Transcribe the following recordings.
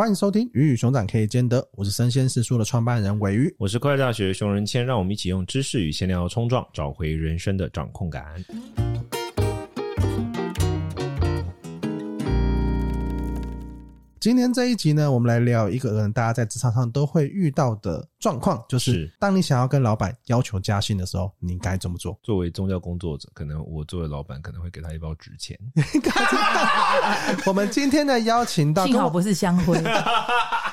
欢迎收听《鱼与熊掌可以兼得》，我是生鲜时书的创办人尾鱼，我是快乐大学熊仁谦，让我们一起用知识与闲聊冲撞，找回人生的掌控感。今天这一集呢，我们来聊一个人大家在职场上都会遇到的状况，就是当你想要跟老板要求加薪的时候，你该怎么做？作为宗教工作者，可能我作为老板可能会给他一包纸钱。我们今天呢邀请到，幸好不是香灰。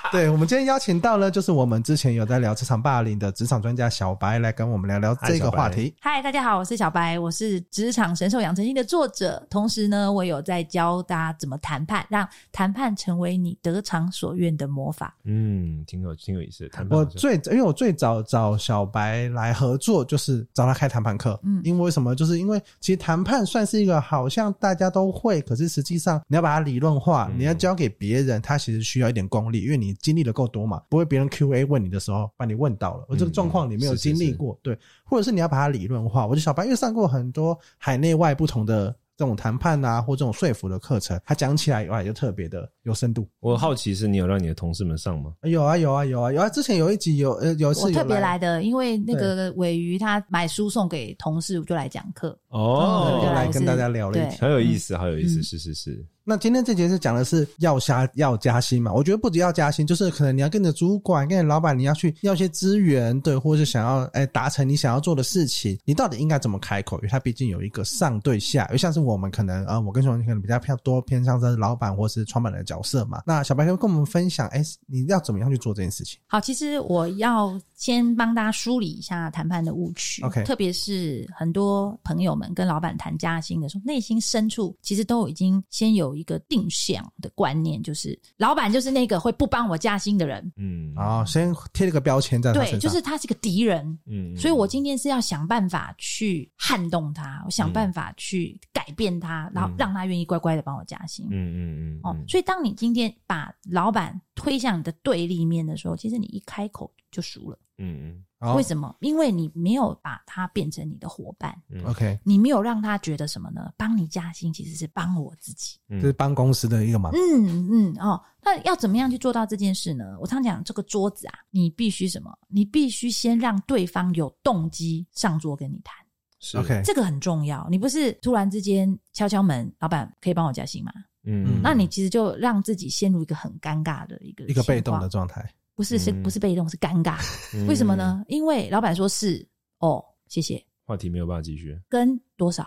对，我们今天邀请到呢，就是我们之前有在聊职场霸凌的职场专家小白来跟我们聊聊这个话题。嗨，大家好，我是小白，我是职场神兽养成记的作者，同时呢，我有在教大家怎么谈判，让谈判成为你得偿所愿的魔法。嗯，挺有挺有意思的。谈判我最因为我最早找小白来合作，就是找他开谈判课。嗯，因为为什么？就是因为其实谈判算是一个好像大家都会，可是实际上你要把它理论化，嗯、你要交给别人，他其实需要一点功力，因为你。经历的够多嘛？不会别人 Q A 问你的时候把你问到了，而这个状况你没有经历过，对，或者是你要把它理论化。我觉得小白因为上过很多海内外不同的这种谈判啊，或这种说服的课程，他讲起来以外就特别的有深度。我好奇是你有让你的同事们上吗？有啊，有啊，有啊，有啊！之前有一集有呃有一次有我特别来的，因为那个尾鱼他买书送给同事，我就来讲课哦，就来跟大家聊了一集，很有意思，好有意思，是是是。那今天这节是讲的是要加要加薪嘛？我觉得不只要加薪，就是可能你要跟你的主管、跟着老板，你要去要一些资源，对，或者是想要哎达成你想要做的事情，你到底应该怎么开口？因为他毕竟有一个上对下，因为像是我们可能啊、呃，我跟熊可能比较偏多偏向是老板或是创办人的角色嘛。那小白可以跟我们分享，哎，你要怎么样去做这件事情？好，其实我要先帮大家梳理一下谈判的误区，OK，特别是很多朋友们跟老板谈加薪的时候，内心深处其实都已经先有一个定向。的观念就是，老板就是那个会不帮我加薪的人。嗯，啊，先贴了个标签在他身上。对，就是他是个敌人。嗯，所以我今天是要想办法去撼动他，我想办法去改变他，然后让他愿意乖乖的帮我加薪。嗯嗯嗯。哦，所以当你今天把老板推向你的对立面的时候，其实你一开口就输了。嗯嗯。为什么？因为你没有把他变成你的伙伴，OK？你没有让他觉得什么呢？帮你加薪其实是帮我自己，这是帮公司的一个忙。嗯嗯哦，那要怎么样去做到这件事呢？我常讲这个桌子啊，你必须什么？你必须先让对方有动机上桌跟你谈，OK？这个很重要。你不是突然之间敲敲门，老板可以帮我加薪吗？嗯，那你其实就让自己陷入一个很尴尬的一个一个被动的状态。不是是不是被动，是尴尬。为什么呢？因为老板说是哦，谢谢。话题没有办法继续。跟多少？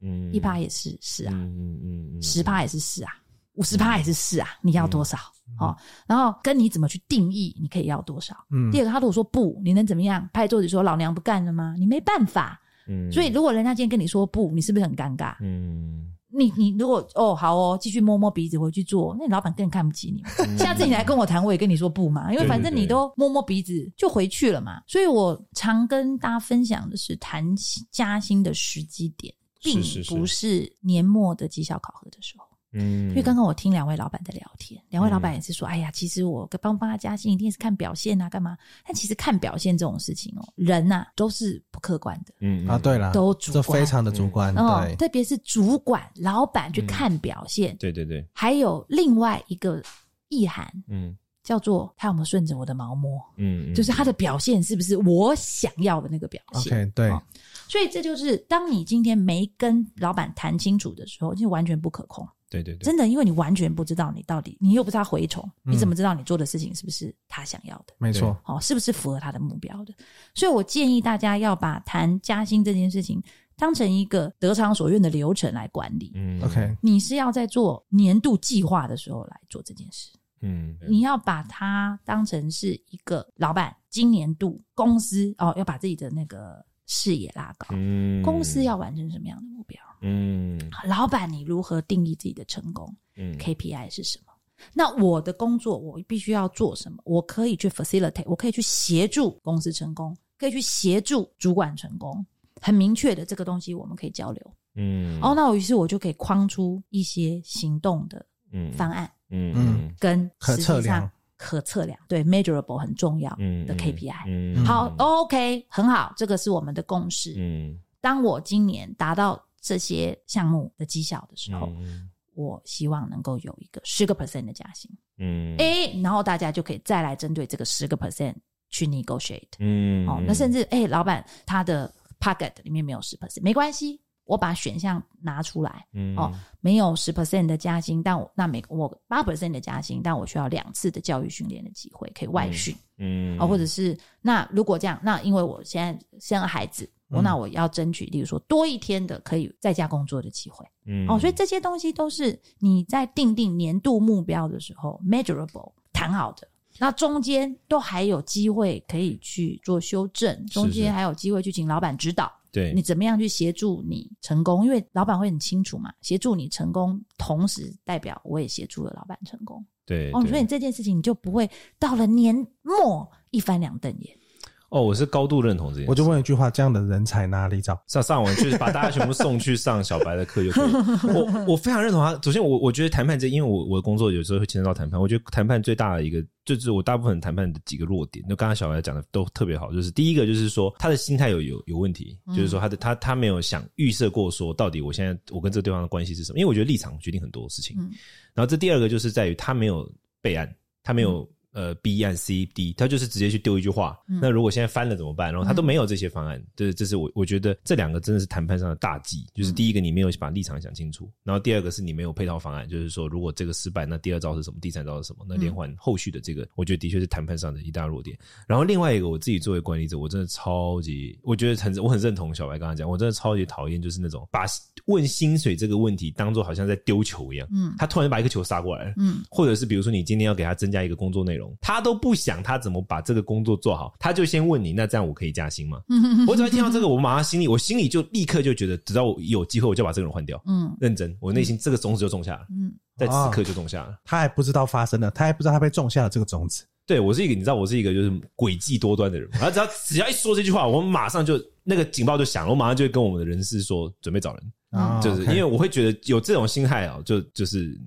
嗯，一趴也是是啊，嗯嗯嗯，十趴也是是啊，五十趴也是是啊。你要多少？哦，然后跟你怎么去定义？你可以要多少？嗯。第二个，他如果说不，你能怎么样？拍桌子说老娘不干了吗？你没办法。嗯。所以如果人家今天跟你说不，你是不是很尴尬？嗯。你你如果哦好哦，继续摸摸鼻子回去做，那你老板更看不起你。下次你来跟我谈，我也跟你说不嘛，因为反正你都摸摸鼻子就回去了嘛。所以我常跟大家分享的是，谈加薪的时机点，并不是年末的绩效考核的时候。嗯，因为刚刚我听两位老板在聊天，两位老板也是说，嗯、哎呀，其实我帮帮他加薪，一定是看表现啊，干嘛？但其实看表现这种事情哦，人呐、啊、都是不客观的。嗯啊，对了，都主观，非常的主观。嗯、对，特别是主管、老板去看表现。嗯、对对对。还有另外一个意涵，嗯，叫做他有没有顺着我的毛摸？嗯，就是他的表现是不是我想要的那个表现？OK，对。所以这就是当你今天没跟老板谈清楚的时候，就完全不可控。对对对，真的，因为你完全不知道你到底，你又不是他蛔虫，你怎么知道你做的事情是不是他想要的？没错，好，是不是符合他的目标的？所以我建议大家要把谈加薪这件事情当成一个得偿所愿的流程来管理。嗯，OK，你是要在做年度计划的时候来做这件事。嗯，你要把它当成是一个老板今年度公司哦，要把自己的那个。视野拉高，嗯，公司要完成什么样的目标？嗯，老板你如何定义自己的成功？嗯，KPI 是什么？那我的工作我必须要做什么？我可以去 facilitate，我可以去协助公司成功，可以去协助主管成功。很明确的这个东西我们可以交流。嗯，哦，那我于是我就可以框出一些行动的方案。嗯嗯，跟实际上。可测量，对，measurable 很重要的 KPI。嗯，嗯好，OK，很好，这个是我们的共识。嗯，当我今年达到这些项目的绩效的时候，嗯、我希望能够有一个十个 percent 的加薪。嗯，哎，然后大家就可以再来针对这个十个 percent 去 negotiate。嗯，哦，那甚至哎，老板他的 pocket 里面没有十 percent，没关系。我把选项拿出来，嗯、哦，没有十 percent 的加薪，但我那每我八 percent 的加薪，但我需要两次的教育训练的机会，可以外训，嗯，哦，或者是那如果这样，那因为我现在生了孩子，我、嗯、那我要争取，例如说多一天的可以在家工作的机会，嗯，哦，所以这些东西都是你在定定年度目标的时候 measurable 谈好的，那中间都还有机会可以去做修正，中间还有机会去请老板指导。对，你怎么样去协助你成功？因为老板会很清楚嘛，协助你成功，同时代表我也协助了老板成功。对，哦，所以你这件事情你就不会到了年末一翻两瞪眼。哦，我是高度认同这件事。我就问一句话：这样的人才哪里找？上上完就是把大家全部送去上小白的课就可以。我我非常认同他。首先我，我我觉得谈判这，因为我我的工作有时候会牵扯到谈判。我觉得谈判最大的一个，就是我大部分谈判的几个弱点。就刚刚小白讲的都特别好，就是第一个就是说他的心态有有有问题，就是说他的他他没有想预设过说到底我现在我跟这个对方的关系是什么？因为我觉得立场决定很多事情。然后这第二个就是在于他没有备案，他没有。呃，B 案 C D，他就是直接去丢一句话。嗯、那如果现在翻了怎么办？然后他都没有这些方案，这、嗯、这是我我觉得这两个真的是谈判上的大忌。就是第一个你没有把立场想清楚，然后第二个是你没有配套方案，就是说如果这个失败，那第二招是什么？第三招是什么？那连环后续的这个，我觉得的确是谈判上的一大弱点。然后另外一个，我自己作为管理者，我真的超级，我觉得很我很认同小白刚刚讲，我真的超级讨厌就是那种把问薪水这个问题当做好像在丢球一样。嗯，他突然把一个球杀过来了。嗯，或者是比如说你今天要给他增加一个工作内容，他都不。想他怎么把这个工作做好，他就先问你，那这样我可以加薪吗？我只要听到这个，我马上心里，我心里就立刻就觉得，只要我有机会，我就把这个人换掉。嗯，认真，我内心这个种子就种下了。嗯，在此刻就种下了。哦，他还不知道发生了，他还不知道他被种下了这个种子。对，我是一个，你知道，我是一个就是诡计多端的人。然后只要只要一说这句话，我们马上就那个警报就响了，我马上就会跟我们的人事说，准备找人。啊，就是因为我会觉得有这种心态啊，就就是。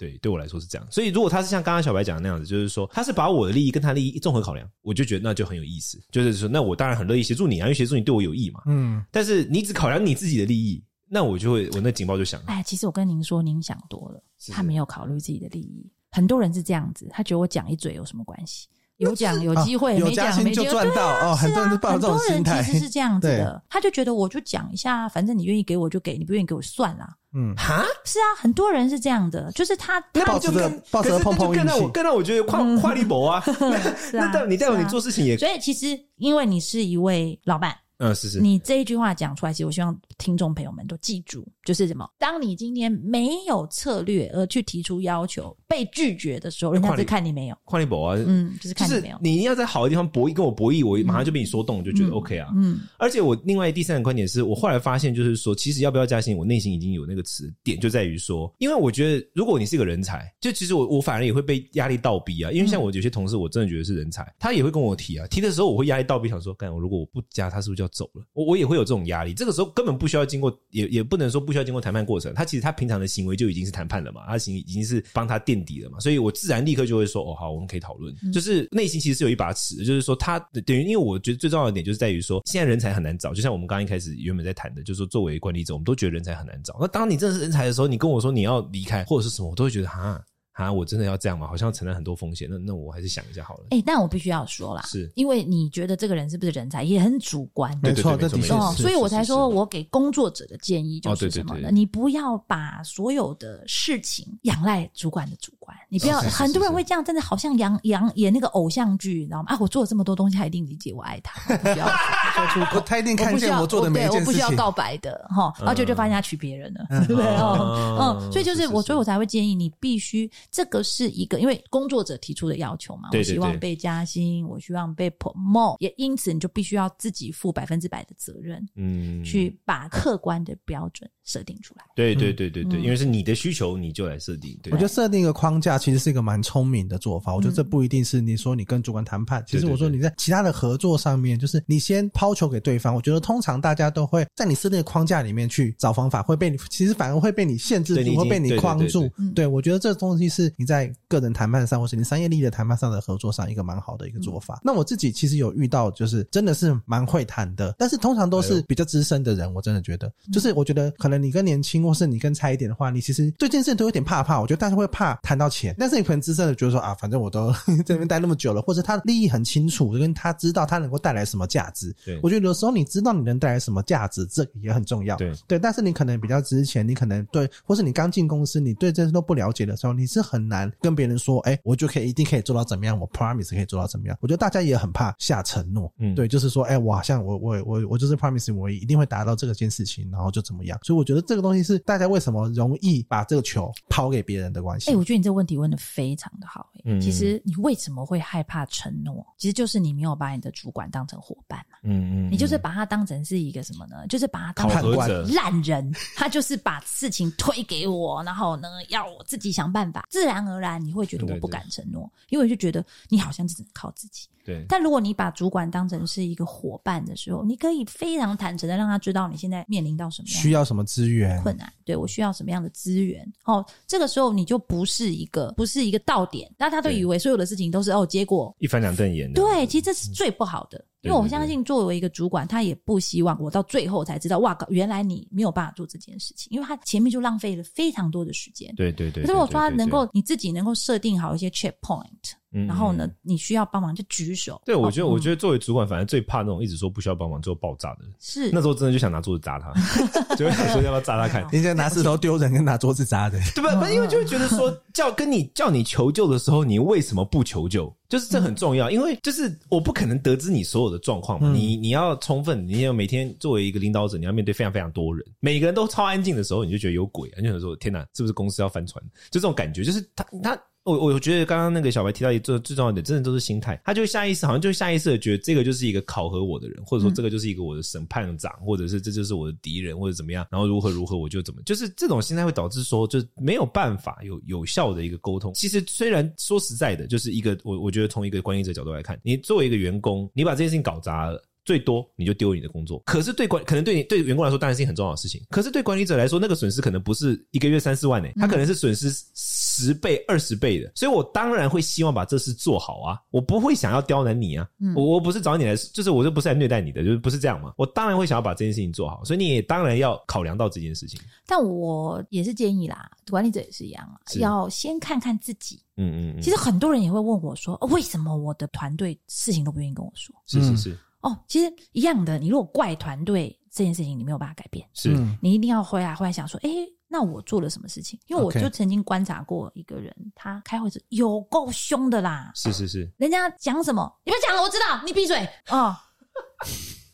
对，对我来说是这样。所以如果他是像刚刚小白讲的那样子，就是说他是把我的利益跟他利益综合考量，我就觉得那就很有意思。就是说，那我当然很乐意协助你啊，因为协助你对我有益嘛。嗯。但是你只考量你自己的利益，那我就会我那警报就响了。哎，其实我跟您说，您想多了，他没有考虑自己的利益。很多人是这样子，他觉得我讲一嘴有什么关系？有奖有机会，没奖没就赚到哦。很多人是抱这种心态，其实是这样子的。他就觉得我就讲一下，反正你愿意给我就给，你不愿意给我算了。嗯，哈，是啊，很多人是这样的，就是他他就跟抱着碰碰运气，更让我更让我觉得跨跨立博啊。那代你代表你做事情也，所以其实因为你是一位老板。嗯，是是。你这一句话讲出来，其实我希望听众朋友们都记住，就是什么？当你今天没有策略而去提出要求被拒绝的时候，人家是看你没有。看你博啊，嗯，就是看你没有。你要在好的地方博弈，跟我博弈，我马上就被你说动，就觉得 OK 啊。嗯。而且我另外第三个观点是我后来发现，就是说，其实要不要加薪，我内心已经有那个词点，就在于说，因为我觉得，如果你是个人才，就其实我我反而也会被压力倒逼啊。因为像我有些同事，我真的觉得是人才，他也会跟我提啊，提的时候我会压力倒逼，想说，干我如果我不加，他是不是就要走了？我我也会有这种压力，这个时候根本不需要经过，也也不能说不需要经过谈判过程。他其实他平常的行为就已经是谈判了嘛，他行已经是帮他垫底了嘛，所以我自然立刻就会说，哦，好，我们可以讨论。嗯、就是内心其实是有一把尺，就是说他等于，因为我觉得最重要的点就是在于说，现在人才很难找，就像我们刚刚一开始原本在谈的，就是说作为管理者，我们都觉得人才很难找。那当你真的是人才的时候，你跟我说你要离开或者是什么，我都会觉得哈。啊，我真的要这样吗？好像承担很多风险，那那我还是想一下好了。哎、欸，但我必须要说啦，是因为你觉得这个人是不是人才，也很主观，没错，这的确，所以我才说我给工作者的建议就是什么呢？哦、对对对，你不要把所有的事情仰赖主管的主观，你不要，哦、很多人会这样，真的好像演演演那个偶像剧，你知道吗？啊，我做了这么多东西，他一定理解我爱他，不需要 说出口，他一定看见我做的每一件事情，我不需要告白的哈，然后就就发现他娶别人了，对不对？嗯，所以就是我，所以我才会建议你必须这个是一个。因为工作者提出的要求嘛，我希望被加薪，我希望被 promote，也因此你就必须要自己负百分之百的责任，嗯，去把客观的标准设定出来。对对对对对，因为是你的需求，你就来设定。我觉得设定一个框架其实是一个蛮聪明的做法。我觉得这不一定是你说你跟主管谈判，其实我说你在其他的合作上面，就是你先抛球给对方。我觉得通常大家都会在你设定的框架里面去找方法，会被你其实反而会被你限制住，会被你框住。对，我觉得这东西是你在个人谈判上或是你商业利益的谈判上的合作上一个蛮好的一个做法。嗯、那我自己其实有遇到，就是真的是蛮会谈的，但是通常都是比较资深的人。我真的觉得，就是我觉得可能你更年轻，或是你更差一点的话，你其实对这件事情都有点怕怕。我觉得大家会怕谈到钱，但是你可能资深的觉得说啊，反正我都 在那边待那么久了，或者他的利益很清楚，跟他知道他能够带来什么价值。对，我觉得有时候你知道你能带来什么价值，这也很重要。对对，但是你可能比较之前，你可能对，或是你刚进公司，你对这些都不了解的时候，你是很难跟别人说，哎，我就可以一定可以做到怎么样，我 promise 可以做到怎么样。我觉得大家也很怕下承诺，嗯，对，就是说，哎，我好像我我我我就是 promise 我一定会达到这个件事情，然后就怎么样。所以我觉得这个东西是大家为什么容易把这个球抛给别人的关系。哎，我觉得你这个问题问的非常的好。嗯，其实你为什么会害怕承诺？其实就是你没有把你的主管当成伙伴嘛。嗯嗯，你就是把他当成是一个什么呢？就是把他当成烂人，他就是把事情推给我，然后呢要我自己想办法。自然而然你会觉得我不敢承诺，因为就觉得你好像只能靠自己。对，但如果你把主管当成是一个伙伴的时候，你可以非常坦诚的让他知道你现在面临到什么需要什么资源困难，对，我需要什么样的资源。哦，这个时候你就不是一个不是一个到点，那他都以为所有的事情都是哦，结果一翻两瞪眼。对，其实这是最不好的。因为我相信，作为一个主管，他也不希望我到最后才知道，哇，原来你没有办法做这件事情，因为他前面就浪费了非常多的时间。对对对。可是我说，他能够你自己能够设定好一些 check point。然后呢，你需要帮忙就举手。对，我觉得，我觉得作为主管，反正最怕那种一直说不需要帮忙最后爆炸的。是，那时候真的就想拿桌子砸他，就会想说要不要砸他看。人家拿石头丢人，跟拿桌子砸的，对吧？因为就会觉得说，叫跟你叫你求救的时候，你为什么不求救？就是这很重要，因为就是我不可能得知你所有的状况嘛。你你要充分，你要每天作为一个领导者，你要面对非常非常多人，每个人都超安静的时候，你就觉得有鬼啊！你就想说，天哪，是不是公司要翻船？就这种感觉，就是他他。我我觉得刚刚那个小白提到一最最重要的，真的都是心态。他就下意识，好像就下意识的觉得这个就是一个考核我的人，或者说这个就是一个我的审判长，或者是这就是我的敌人，或者怎么样。然后如何如何，我就怎么，就是这种心态会导致说，就没有办法有有效的一个沟通。其实虽然说实在的，就是一个我我觉得从一个管理者角度来看，你作为一个员工，你把这件事情搞砸了。最多你就丢你的工作，可是对管可能对你对员工来说当然是件很重要的事情，可是对管理者来说那个损失可能不是一个月三四万呢，他可能是损失十倍二十倍的，所以我当然会希望把这事做好啊，我不会想要刁难你啊，我我不是找你来，就是我就不是来虐待你的，就是不是这样嘛，我当然会想要把这件事情做好，所以你也当然要考量到这件事情。但我也是建议啦，管理者也是一样啊，要先看看自己，嗯嗯嗯。其实很多人也会问我说，为什么我的团队事情都不愿意跟我说？是是是。哦，其实一样的。你如果怪团队这件事情，你没有办法改变，是你一定要回来回来想说，哎，那我做了什么事情？因为我就曾经观察过一个人，他开会是有够凶的啦。是是是，人家讲什么，你别讲了，我知道，你闭嘴 哦。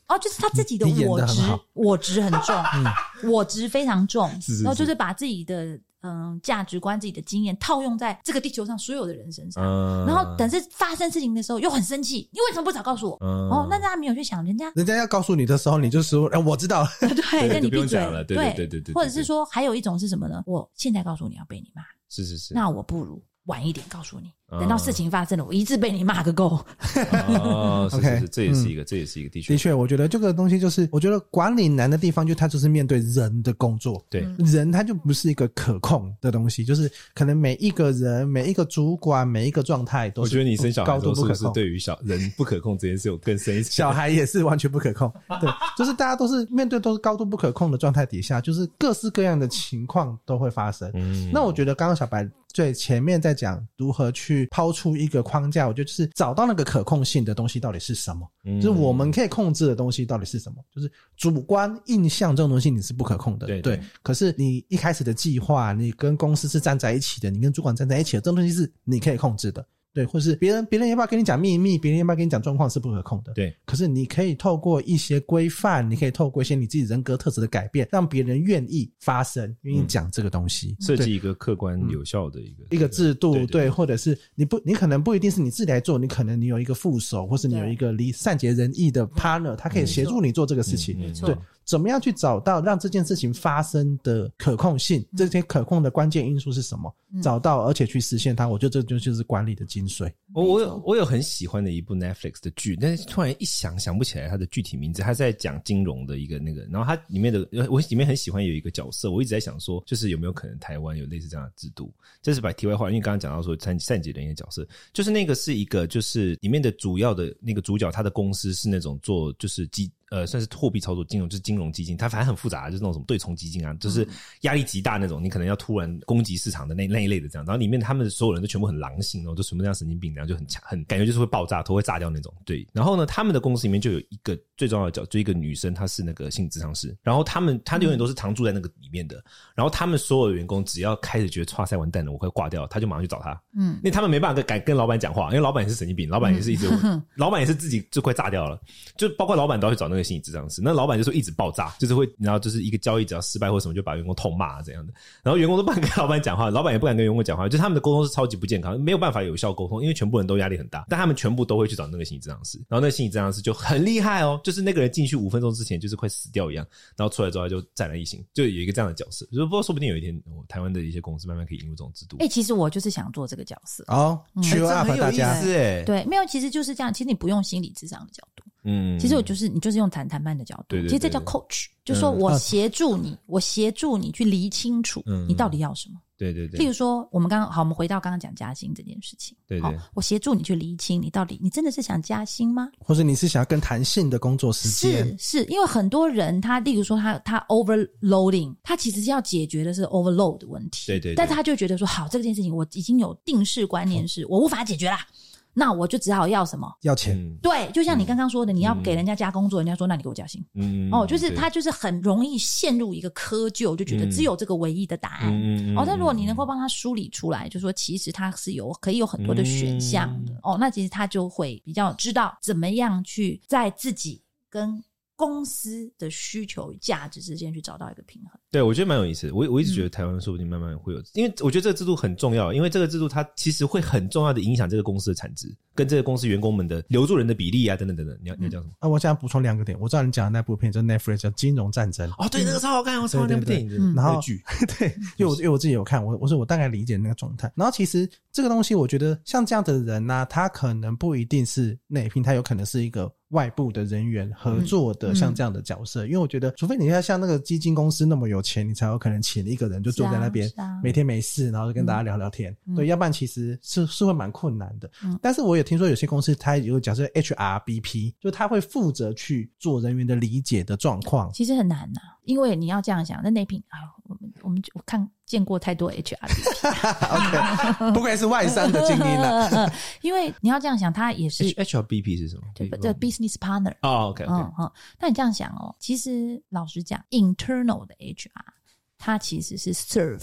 哦，就是他自己的我执，我执很重，我执非常重，然后就是把自己的。嗯，价值观、自己的经验套用在这个地球上所有的人身上，嗯、然后等是发生事情的时候又很生气，你为什么不早告诉我？嗯、哦，那大家没有去想，人家。人家要告诉你的时候，你就说，哎，我知道了，对，那你闭嘴。了，对对。对对对，或者是说，还有一种是什么呢？我现在告诉你要被你骂，是是是，那我不如。晚一点告诉你，等到事情发生了，我一直被你骂个够。哦，是是是，这也是一个，这也是一个的确。的确，我觉得这个东西就是，我觉得管理难的地方，就它就是面对人的工作。对，人他就不是一个可控的东西，就是可能每一个人、每一个主管、每一个状态都是。我觉得你生小孩都是不是对于小人不可控这件事有更深一层？小孩也是完全不可控。对，就是大家都是面对都是高度不可控的状态底下，就是各式各样的情况都会发生。嗯，那我觉得刚刚小白。最前面在讲如何去抛出一个框架，我觉得就是找到那个可控性的东西到底是什么，嗯、就是我们可以控制的东西到底是什么，就是主观印象这种东西你是不可控的，对，对，对。可是你一开始的计划，你跟公司是站在一起的，你跟主管站在一起的，这种东西是你可以控制的。对，或是别人别人要不要跟你讲秘密，别人要不要跟你讲状况是不可控的。对，可是你可以透过一些规范，你可以透过一些你自己人格特质的改变，让别人愿意发声，愿意讲这个东西，设计一个客观有效的一个一个制度。对，或者是你不，你可能不一定是你自己来做，你可能你有一个副手，或是你有一个离善解人意的 partner，他可以协助你做这个事情。对。怎么样去找到让这件事情发生的可控性？嗯、这些可控的关键因素是什么？嗯、找到而且去实现它，我觉得这就就是管理的精髓。我我有我有很喜欢的一部 Netflix 的剧，但是突然一想想不起来它的具体名字。它在讲金融的一个那个，然后它里面的我里面很喜欢有一个角色，我一直在想说，就是有没有可能台湾有类似这样的制度？这是把题外话，因为刚刚讲到说善善解人意的角色，就是那个是一个就是里面的主要的那个主角，他的公司是那种做就是基。呃，算是货币操作金融，就是金融基金，它反正很复杂，就是那种什么对冲基金啊，就是压力极大那种，你可能要突然攻击市场的那那一类的这样。然后里面他们所有人都全部很狼性，然后都全部像神经病，然后就很强，很感觉就是会爆炸，头会炸掉那种。对，然后呢，他们的公司里面就有一个最重要的角，就一个女生，她是那个心理咨商师。然后他们，她永远都是常住在那个里面的。然后他们所有的员工，只要开始觉得哇塞完蛋了，我快挂掉了，他就马上去找他。嗯，因为他们没办法跟敢跟老板讲话，因为老板也是神经病，老板也是一直，老板也是自己就快炸掉了，就包括老板都要去找那个心理咨商师。那老板就是一直爆炸，就是会，然后就是一个交易只要失败或什么，就把员工痛骂这样的。然后员工都不敢跟老板讲话，老板也不敢跟员工讲话，就他们的沟通是超级不健康，没有办法有效沟通，因为全部人都压力很大。但他们全部都会去找那个心理治疗师，然后那个心理治疗师就很厉害哦，就是那个人进去五分钟之前就是快死掉一样，然后出来之后就再来一行，就有一个这样的角色。就是不过说不定有一天，哦、台湾的一些公司慢慢可以引入这种制度。哎、欸，其实我就是想做这个角色哦，去 up 大家对，对，没有，其实就是这样。其实你不用心理智商的角度。嗯，其实我就是你，就是用谈谈判的角度。对对对，其实这叫 coach，就是说我协助你，我协助你去理清楚你到底要什么。对对对。例如说，我们刚刚好，我们回到刚刚讲加薪这件事情。对对。我协助你去理清，你到底你真的是想加薪吗？或者你是想要更弹性的工作时间？是是，因为很多人他，例如说他他 overloading，他其实是要解决的是 overload 的问题。对对。但是他就觉得说，好，这件事情我已经有定式观念，是我无法解决啦。那我就只好要什么？要钱。对，就像你刚刚说的，你要给人家加工作，人家说，那你给我加薪。嗯，哦，就是他就是很容易陷入一个窠臼，就觉得只有这个唯一的答案。哦，但如果你能够帮他梳理出来，就说其实他是有可以有很多的选项的。哦，那其实他就会比较知道怎么样去在自己跟。公司的需求与价值之间去找到一个平衡，对，我觉得蛮有意思的。我我一直觉得台湾说不定慢慢会有，嗯、因为我觉得这个制度很重要，因为这个制度它其实会很重要的影响这个公司的产值，跟这个公司员工们的留住人的比例啊，等等等等。你要你要讲什么？啊，我想补充两个点。我知道你讲的那部片叫 Netflix 叫《金融战争》哦，对，那个超好看，我超喜欢那部电影。然后剧，对，因为我因为我自己有看，我我说我大概理解那个状态。然后其实这个东西，我觉得像这样的人呢、啊，他可能不一定是内聘，他有可能是一个。外部的人员合作的像这样的角色，嗯嗯、因为我觉得，除非你要像那个基金公司那么有钱，你才有可能请一个人就坐在那边，每天没事，然后就跟大家聊聊天。嗯、对，要不然其实是是会蛮困难的。嗯、但是我也听说有些公司，它有假设 HRBP，就他会负责去做人员的理解的状况。其实很难呐、啊，因为你要这样想，那内聘啊，我们我看。见过太多 HRBP，OK，不愧是外商的精英了。因为你要这样想，他也是 HRBP 是什么？对，the business partner。哦，OK，嗯嗯。那你这样想哦，其实老实讲，internal 的 HR，它其实是 serve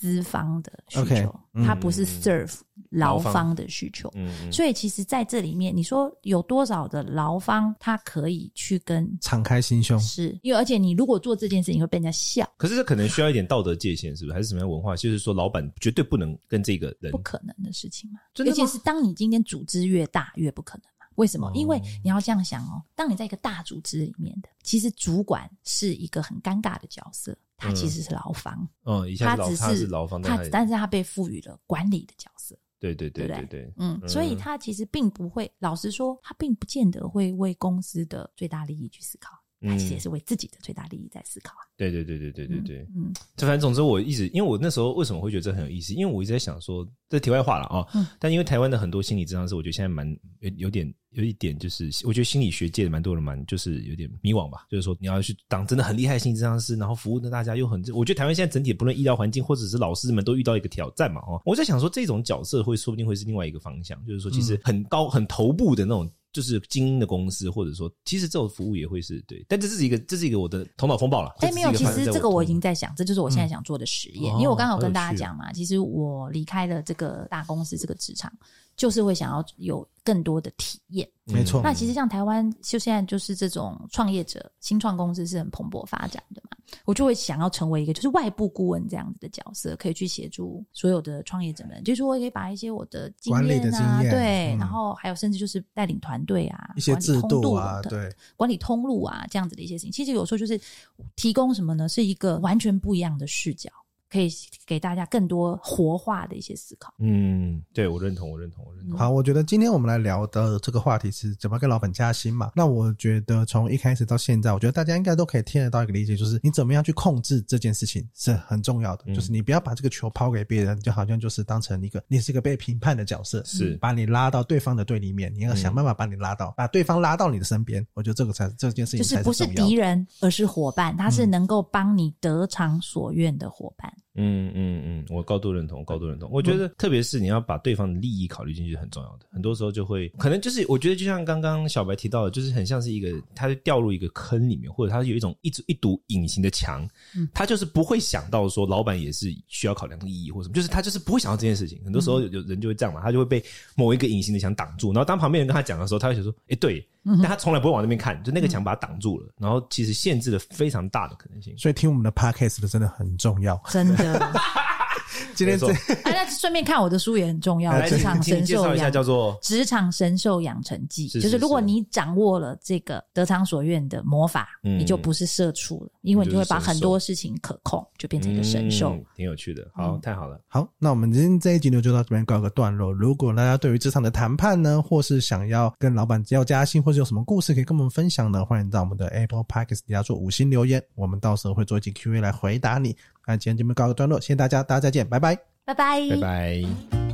资方的需求，它不是 serve。劳方的需求，所以其实在这里面，你说有多少的劳方他可以去跟敞开心胸，是因为而且你如果做这件事情会被人家笑，可是这可能需要一点道德界限，是不是？还是什么样文化？就是说，老板绝对不能跟这个人，不可能的事情嘛。尤其是当你今天组织越大，越不可能嘛。为什么？因为你要这样想哦，当你在一个大组织里面的，其实主管是一个很尴尬的角色，他其实是牢房，嗯，他只是牢房，他但是他被赋予了管理的角色。对对对对对，对，嗯，所以他其实并不会，老实说，他并不见得会为公司的最大利益去思考，他其实也是为自己的最大利益在思考啊。对对对对对对对，嗯，就反正总之，我一直因为我那时候为什么会觉得这很有意思，因为我一直在想说，这题外话了啊，嗯，但因为台湾的很多心理治疗师，我觉得现在蛮有有点。有一点就是，我觉得心理学界蛮多人蛮就是有点迷惘吧。就是说，你要去当真的很厉害的心理治疗师，然后服务的大家又很，我觉得台湾现在整体不论医疗环境或者是老师们都遇到一个挑战嘛。哦，我在想说，这种角色会说不定会是另外一个方向，就是说，其实很高很头部的那种，就是精英的公司，或者说，其实这种服务也会是对。但这是一个，这是一个我的头脑风暴了。哎，没有，其实这个我已经在想，这就是我现在想做的实验。因为我刚好跟大家讲嘛，其实我离开了这个大公司这个职场。就是会想要有更多的体验。没错。那其实像台湾，就现在就是这种创业者、新创公司是很蓬勃发展的嘛，我就会想要成为一个就是外部顾问这样子的角色，可以去协助所有的创业者们，就是我也可以把一些我的经验啊，对、嗯，然后还有甚至就是带领团队啊，一些制度啊，对，管理通路啊这样子的一些事情，其实有时候就是提供什么呢？是一个完全不一样的视角。可以给大家更多活化的一些思考。嗯，对，我认同，我认同，我认同。好，我觉得今天我们来聊的这个话题是怎么跟老板加薪嘛。那我觉得从一开始到现在，我觉得大家应该都可以听得到一个理解，就是你怎么样去控制这件事情是很重要的。嗯、就是你不要把这个球抛给别人，就好像就是当成一个你是一个被评判的角色，是把你拉到对方的对立面，你要想办法把你拉到，嗯、把对方拉到你的身边。我觉得这个才这件事情才是就是不是敌人，而是伙伴，他是能够帮你得偿所愿的伙伴。嗯嗯嗯，我高度认同，高度认同。我觉得，特别是你要把对方的利益考虑进去，是很重要的。很多时候就会，可能就是，我觉得就像刚刚小白提到的，就是很像是一个，他就掉入一个坑里面，或者他有一种一一堵隐形的墙，他就是不会想到说，老板也是需要考量利益或什么，就是他就是不会想到这件事情。很多时候有人就会这样嘛，他就会被某一个隐形的墙挡住，然后当旁边人跟他讲的时候，他会想说，哎，对。但他从来不会往那边看，就那个墙把他挡住了，嗯，然后其实限制了非常大的可能性。所以听我们的 podcast 的真的很重要，真的。今天这，哎，那顺便看我的书也很重要。职场神兽养，叫做《职场神兽养成记》，就是如果你掌握了这个得偿所愿的魔法，嗯，你就不是社畜了，因为你就会把很多事情可控，就变成一个神兽，嗯，挺有趣的。好，太好了。好，那我们今天这一集呢，就到这边告个段落。如果大家对于职场的谈判呢，或是想要跟老板要加薪，或是有什么故事可以跟我们分享呢，欢迎到我们的 Apple Podcast 底下做五星留言，我们到时候会做一集 Q&A 来回答你。那今天节目告个段落，谢谢大家，大家再见，拜拜。拜拜，拜拜。